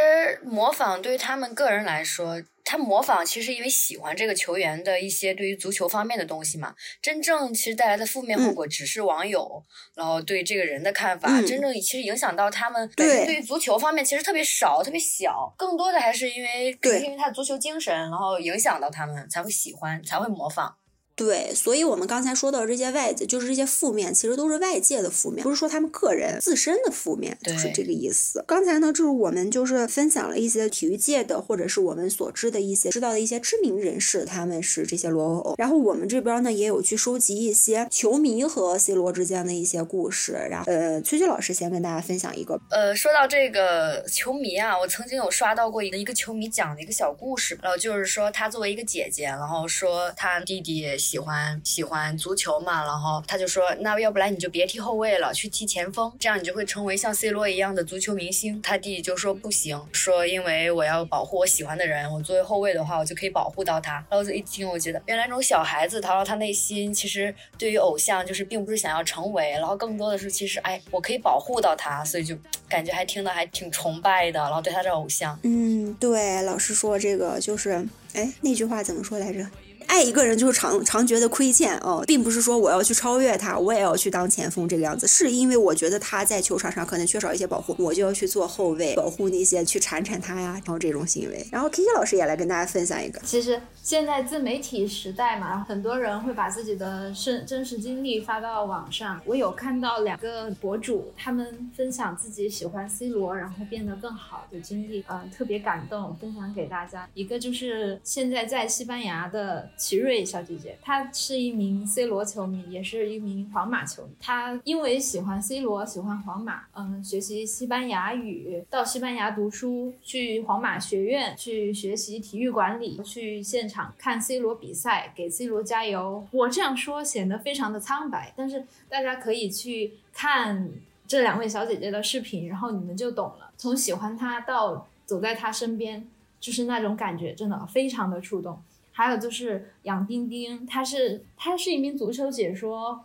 S2: 模仿对于他们个人来说，他模仿其实因为喜欢这个球员的一些对于足球方面的东西嘛。真正其实带来的负面后果，只是网友然后对这个人的看法。真正其实影响到他们对对于足球方面其实特别少，特别小。更多的还是因为因为他的足球精神，然后影响到他们才会喜欢，才会模仿。
S1: 对，所以我们刚才说到这些外界，就是这些负面，其实都是外界的负面，不是说他们个人自身的负面，就是这个意思。刚才呢，就是我们就是分享了一些体育界的，或者是我们所知的一些知道的一些知名人士，他们是这些罗欧。然后我们这边呢，也有去收集一些球迷和 C 罗之间的一些故事。然后，呃，崔崔老师先跟大家分享一个。
S2: 呃，说到这个球迷啊，我曾经有刷到过一个一个球迷讲的一个小故事，然后就是说他作为一个姐姐，然后说他弟弟。喜欢喜欢足球嘛，然后他就说，那要不然你就别踢后卫了，去踢前锋，这样你就会成为像 C 罗一样的足球明星。他弟弟就说不行，说因为我要保护我喜欢的人，我作为后卫的话，我就可以保护到他。然后一听，我觉得原来那种小孩子，他说他内心其实对于偶像就是并不是想要成为，然后更多的是其实哎，我可以保护到他，所以就感觉还听得还挺崇拜的，然后对他的偶像。
S1: 嗯，对，老师说这个就是，哎，那句话怎么说来着？爱一个人就是常常觉得亏欠哦，并不是说我要去超越他，我也要去当前锋这个样子，是因为我觉得他在球场上可能缺少一些保护，我就要去做后卫，保护那些去铲铲他呀，然后这种行为。然后 K K 老师也来跟大家分享一个，
S3: 其实现在自媒体时代嘛，很多人会把自己的真真实经历发到网上。我有看到两个博主，他们分享自己喜欢 C 罗，然后变得更好的经历，嗯，特别感动，分享给大家。一个就是现在在西班牙的。奇瑞小姐姐，她是一名 C 罗球迷，也是一名皇马球迷。她因为喜欢 C 罗，喜欢皇马，嗯，学习西班牙语，到西班牙读书，去皇马学院去学习体育管理，去现场看 C 罗比赛，给 C 罗加油。我这样说显得非常的苍白，但是大家可以去看这两位小姐姐的视频，然后你们就懂了。从喜欢她到走在她身边，就是那种感觉，真的非常的触动。还有就是杨丁丁，他是他是一名足球解说，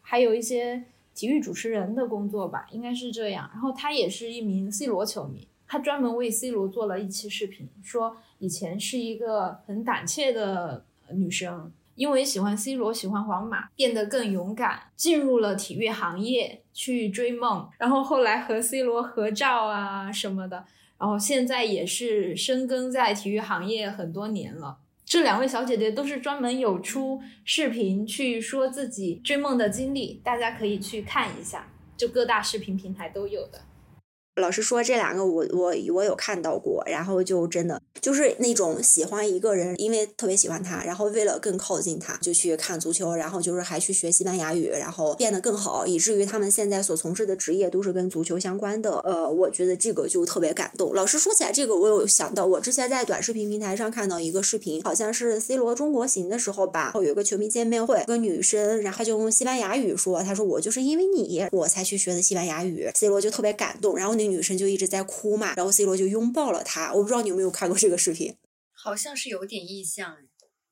S3: 还有一些体育主持人的工作吧，应该是这样。然后他也是一名 C 罗球迷，他专门为 C 罗做了一期视频，说以前是一个很胆怯的女生，因为喜欢 C 罗，喜欢皇马，变得更勇敢，进入了体育行业去追梦，然后后来和 C 罗合照啊什么的，然后现在也是深耕在体育行业很多年了。这两位小姐姐都是专门有出视频去说自己追梦的经历，大家可以去看一下，就各大视频平台都有的。
S1: 老师说，这两个我我我有看到过，然后就真的就是那种喜欢一个人，因为特别喜欢他，然后为了更靠近他，就去看足球，然后就是还去学西班牙语，然后变得更好，以至于他们现在所从事的职业都是跟足球相关的。呃，我觉得这个就特别感动。老师说起来这个，我有想到，我之前在短视频平台上看到一个视频，好像是 C 罗中国行的时候吧，然后有个球迷见面会，个女生，然后就用西班牙语说，他说我就是因为你我才去学的西班牙语，C 罗就特别感动，然后那。女生就一直在哭嘛，然后 C 罗就拥抱了她。我不知道你有没有看过这个视频，
S2: 好像是有点印象，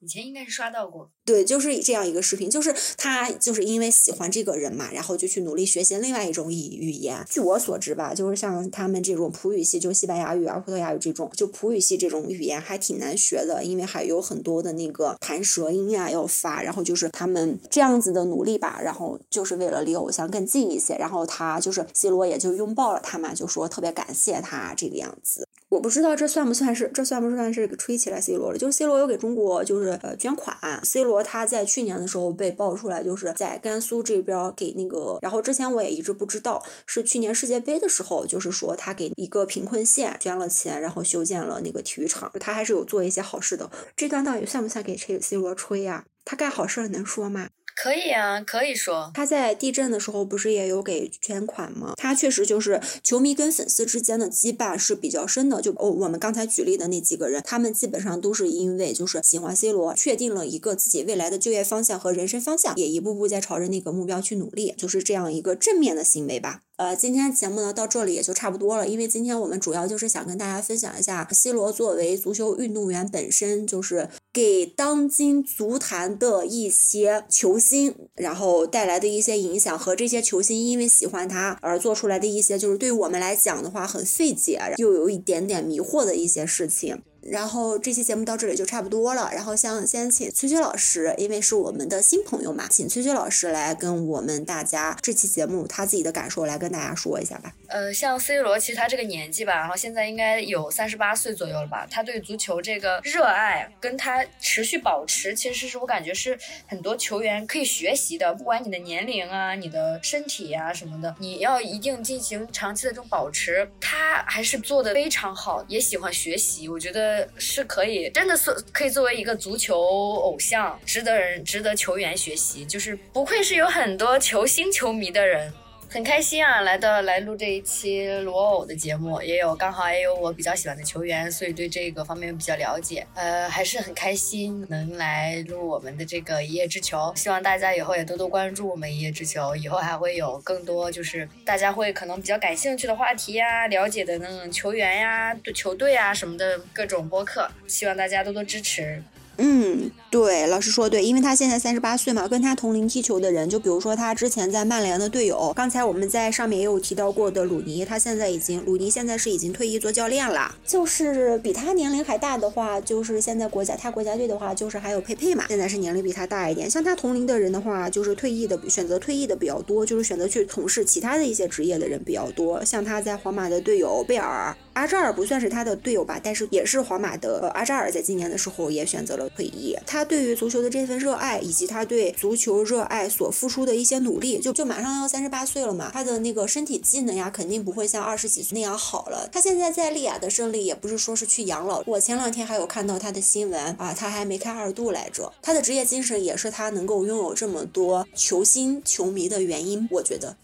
S2: 以前应该是刷到过。
S1: 对，就是这样一个视频，就是他就是因为喜欢这个人嘛，然后就去努力学习另外一种语语言。据我所知吧，就是像他们这种葡语系，就西班牙语啊、葡萄牙语这种，就葡语系这种语言还挺难学的，因为还有很多的那个弹舌音呀要发。然后就是他们这样子的努力吧，然后就是为了离偶像更近一些。然后他就是 C 罗也就拥抱了他嘛，就说特别感谢他这个样子。我不知道这算不算是这算不算是吹起来 C 罗了？就是 C 罗有给中国就是呃捐款，C 罗。他在去年的时候被爆出来，就是在甘肃这边给那个，然后之前我也一直不知道，是去年世界杯的时候，就是说他给一个贫困县捐了钱，然后修建了那个体育场，他还是有做一些好事的。这段到底算不算给 C 罗吹呀？他干好事能说吗？
S2: 可以啊，可以说
S1: 他在地震的时候不是也有给捐款吗？他确实就是球迷跟粉丝之间的羁绊是比较深的。就哦，我们刚才举例的那几个人，他们基本上都是因为就是喜欢 C 罗，确定了一个自己未来的就业方向和人生方向，也一步步在朝着那个目标去努力，就是这样一个正面的行为吧。呃，今天节目呢到这里也就差不多了，因为今天我们主要就是想跟大家分享一下 C 罗作为足球运动员本身，就是给当今足坛的一些球星，然后带来的一些影响和这些球星因为喜欢他而做出来的一些，就是对我们来讲的话很费解，又有一点点迷惑的一些事情。然后这期节目到这里就差不多了。然后想先请崔崔老师，因为是我们的新朋友嘛，请崔崔老师来跟我们大家这期节目他自己的感受来跟大家说一下吧。
S2: 呃，像 C 罗，其实他这个年纪吧，然后现在应该有三十八岁左右了吧。他对足球这个热爱跟他持续保持，其实是我感觉是很多球员可以学习的。不管你的年龄啊、你的身体啊什么的，你要一定进行长期的这种保持，他还是做的非常好，也喜欢学习。我觉得是可以，真的是可以作为一个足球偶像，值得人、值得球员学习。就是不愧是有很多球星球迷的人。很开心啊，来到来录这一期罗偶的节目，也有刚好也有我比较喜欢的球员，所以对这个方面比较了解。呃，还是很开心能来录我们的这个一叶之球，希望大家以后也多多关注我们一叶之球，以后还会有更多就是大家会可能比较感兴趣的话题呀，了解的那种球员呀、球队啊什么的各种播客，希望大家多多支持。
S1: 嗯，对，老师说对，因为他现在三十八岁嘛，跟他同龄踢球的人，就比如说他之前在曼联的队友，刚才我们在上面也有提到过的鲁尼，他现在已经，鲁尼现在是已经退役做教练了。就是比他年龄还大的话，就是现在国家他国家队的话，就是还有佩佩嘛，现在是年龄比他大一点。像他同龄的人的话，就是退役的选择退役的比较多，就是选择去从事其他的一些职业的人比较多。像他在皇马的队友贝尔。阿扎尔不算是他的队友吧，但是也是皇马的。阿扎尔在今年的时候也选择了退役。他对于足球的这份热爱，以及他对足球热爱所付出的一些努力，就就马上要三十八岁了嘛，他的那个身体机能呀，肯定不会像二十几岁那样好了。他现在在利雅的胜利，也不是说是去养老。我前两天还有看到他的新闻啊，他还没开二度来着。他的职业精神也是他能够拥有这么多球星球迷的原因，我觉得。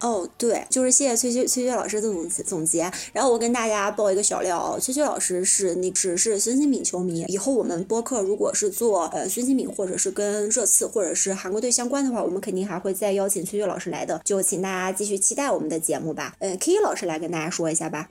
S1: 哦，对，就是谢谢崔崔崔崔老师的总总结。然后我跟大家报一个小料，崔崔老师是那只是孙兴敏球迷。以后我们播客如果是做呃孙兴敏，或者是跟热刺或者是韩国队相关的话，我们肯定还会再邀请崔崔老师来的。就请大家继续期待我们的节目吧。嗯，K 老师来跟大家说一下吧。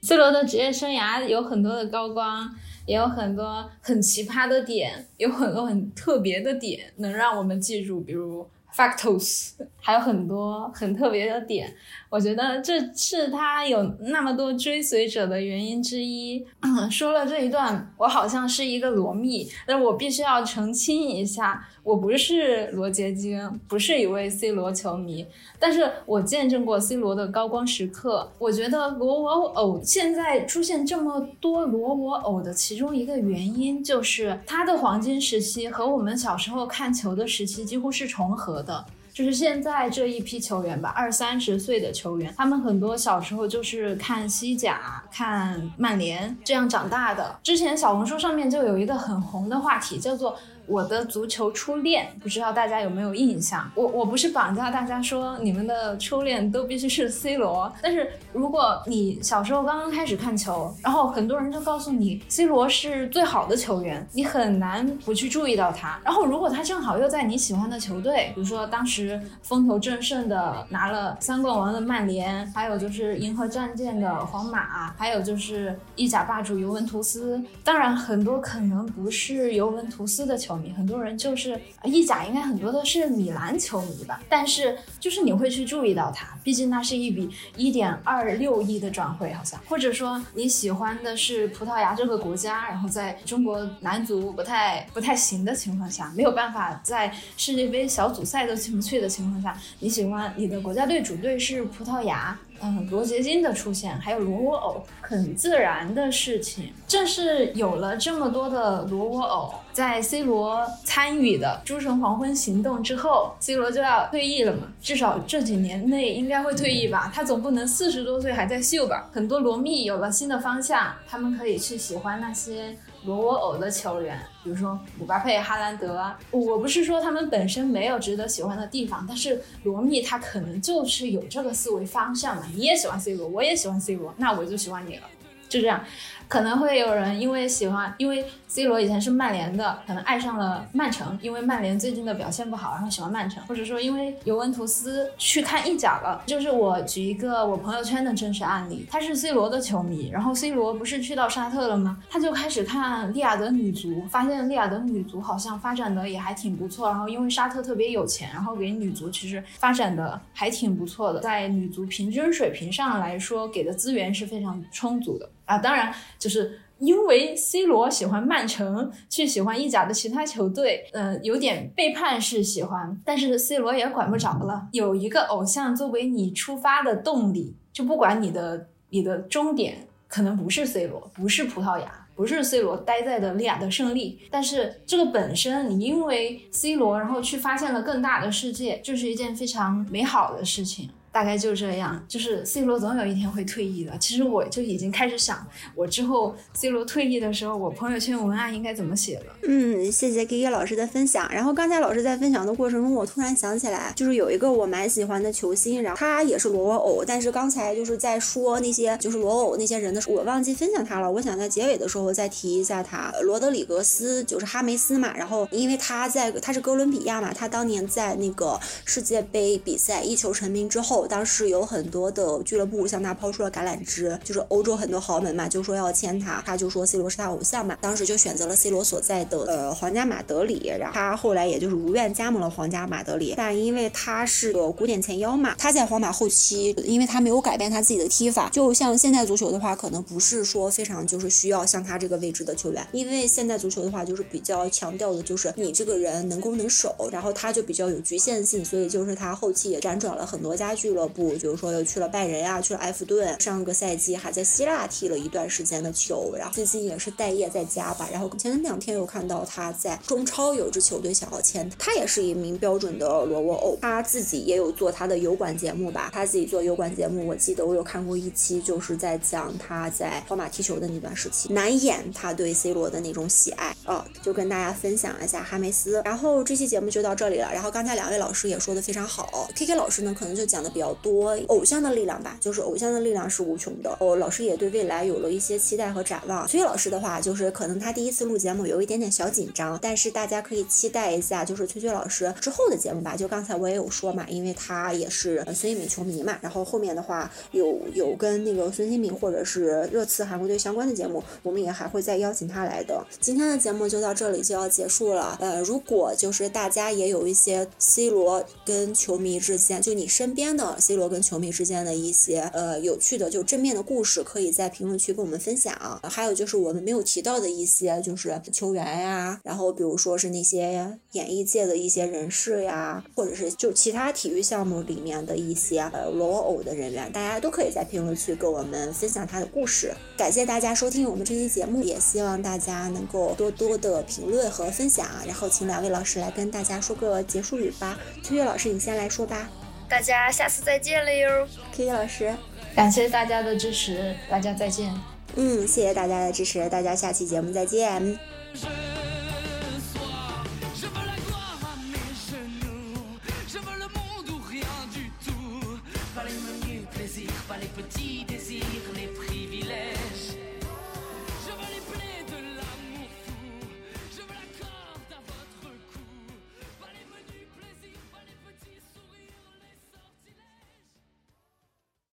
S3: C 罗的职业生涯有很多的高光，也有很多很奇葩的点，有很多很特别的点能让我们记住，比如。Factos 还有很多很特别的点，我觉得这是他有那么多追随者的原因之一。说了这一段，我好像是一个罗密，但我必须要澄清一下。我不是罗杰金，不是一位 C 罗球迷，但是我见证过 C 罗的高光时刻。我觉得罗我偶现在出现这么多罗我偶的其中一个原因，就是他的黄金时期和我们小时候看球的时期几乎是重合的。就是现在这一批球员吧，二三十岁的球员，他们很多小时候就是看西甲、看曼联这样长大的。之前小红书上面就有一个很红的话题，叫做。我的足球初恋，不知道大家有没有印象？我我不是绑架大家说你们的初恋都必须是 C 罗，但是如果你小时候刚刚开始看球，然后很多人就告诉你 C 罗是最好的球员，你很难不去注意到他。然后如果他正好又在你喜欢的球队，比如说当时风头正盛的拿了三冠王的曼联，还有就是银河战舰的皇马，还有就是意甲霸主尤文图斯。当然很多可能不是尤文图斯的球。很多人就是意甲，应该很多都是米兰球迷吧。但是就是你会去注意到他，毕竟那是一笔一点二六亿的转会，好像。或者说你喜欢的是葡萄牙这个国家，然后在中国男足不太不太行的情况下，没有办法在世界杯小组赛都进不去的情况下，你喜欢你的国家队主队是葡萄牙。嗯，罗杰金的出现，还有罗沃偶，很自然的事情。正是有了这么多的罗沃偶，在 C 罗参与的诸神黄昏行动之后，C 罗就要退役了嘛？至少这几年内应该会退役吧？他总不能四十多岁还在秀吧？很多罗密有了新的方向，他们可以去喜欢那些。罗沃偶的球员，比如说姆巴佩、哈兰德，我不是说他们本身没有值得喜欢的地方，但是罗密他可能就是有这个思维方向嘛。你也喜欢 C 罗，我也喜欢 C 罗，那我就喜欢你了，就这样。可能会有人因为喜欢，因为 C 罗以前是曼联的，可能爱上了曼城，因为曼联最近的表现不好，然后喜欢曼城，或者说因为尤文图斯去看意甲了。就是我举一个我朋友圈的真实案例，他是 C 罗的球迷，然后 C 罗不是去到沙特了吗？他就开始看利雅得女足，发现利雅得女足好像发展的也还挺不错，然后因为沙特特别有钱，然后给女足其实发展的还挺不错的，在女足平均水平上来说，给的资源是非常充足的。啊，当然，就是因为 C 罗喜欢曼城，去喜欢意甲的其他球队，呃，有点背叛式喜欢。但是 C 罗也管不着了，有一个偶像作为你出发的动力，就不管你的你的终点可能不是 C 罗，不是葡萄牙。不是 C 罗待在的利亚的胜利，但是这个本身，你因为 C 罗，然后去发现了更大的世界，就是一件非常美好的事情。大概就这样，就是 C 罗总有一天会退役的。其实我就已经开始想，我之后 C 罗退役的时候，我朋友圈文案应该怎么写了。
S1: 嗯，谢谢 K K 老师的分享。然后刚才老师在分享的过程中，我突然想起来，就是有一个我蛮喜欢的球星，然后他也是罗偶，但是刚才就是在说那些就是罗偶那些人的时候，我忘记分享他了。我想在结尾的时候再提一下他，罗德里格斯就是哈梅斯嘛。然后因为他在他是哥伦比亚嘛，他当年在那个世界杯比赛一球成名之后。当时有很多的俱乐部向他抛出了橄榄枝，就是欧洲很多豪门嘛，就说要签他，他就说 C 罗是他偶像嘛，当时就选择了 C 罗所在的呃皇家马德里，然后他后来也就是如愿加盟了皇家马德里，但因为他是个古典前腰嘛，他在皇马后期，因为他没有改变他自己的踢法，就像现在足球的话，可能不是说非常就是需要像他这个位置的球员，因为现在足球的话就是比较强调的就是你这个人能攻能守，然后他就比较有局限性，所以就是他后期也辗转了很多家俱。俱乐部，比如说又去了拜仁呀，去了埃弗顿，上个赛季还在希腊踢了一段时间的球，然后最近也是待业在家吧。然后前两天又看到他在中超有支球队想要签他，也是一名标准的罗沃欧，他自己也有做他的油管节目吧，他自己做油管节目，我记得我有看过一期，就是在讲他在皇马踢球的那段时期，难掩他对 C 罗的那种喜爱啊，就跟大家分享一下哈梅斯。然后这期节目就到这里了，然后刚才两位老师也说的非常好，K K 老师呢可能就讲的比较。较多偶像的力量吧，就是偶像的力量是无穷的。哦，老师也对未来有了一些期待和展望。崔老师的话，就是可能他第一次录节目有一点点小紧张，但是大家可以期待一下，就是崔崔老师之后的节目吧。就刚才我也有说嘛，因为他也是孙兴敏球迷嘛，然后后面的话有有跟那个孙兴敏或者是热刺韩国队相关的节目，我们也还会再邀请他来的。今天的节目就到这里就要结束了。呃，如果就是大家也有一些 C 罗跟球迷之间，就你身边的。C 罗跟球迷之间的一些呃有趣的就正面的故事，可以在评论区跟我们分享。还有就是我们没有提到的一些，就是球员呀，然后比如说是那些演艺界的一些人士呀，或者是就其他体育项目里面的一些呃罗偶的人员，大家都可以在评论区跟我们分享他的故事。感谢大家收听我们这期节目，也希望大家能够多多的评论和分享。然后请两位老师来跟大家说个结束语吧。秋月老师，你先来说吧。
S2: 大家下次再见了哟
S1: ，K 老师，
S3: 感谢大家的支持，大家再见。
S1: 嗯，谢谢大家的支持，大家下期节目再见。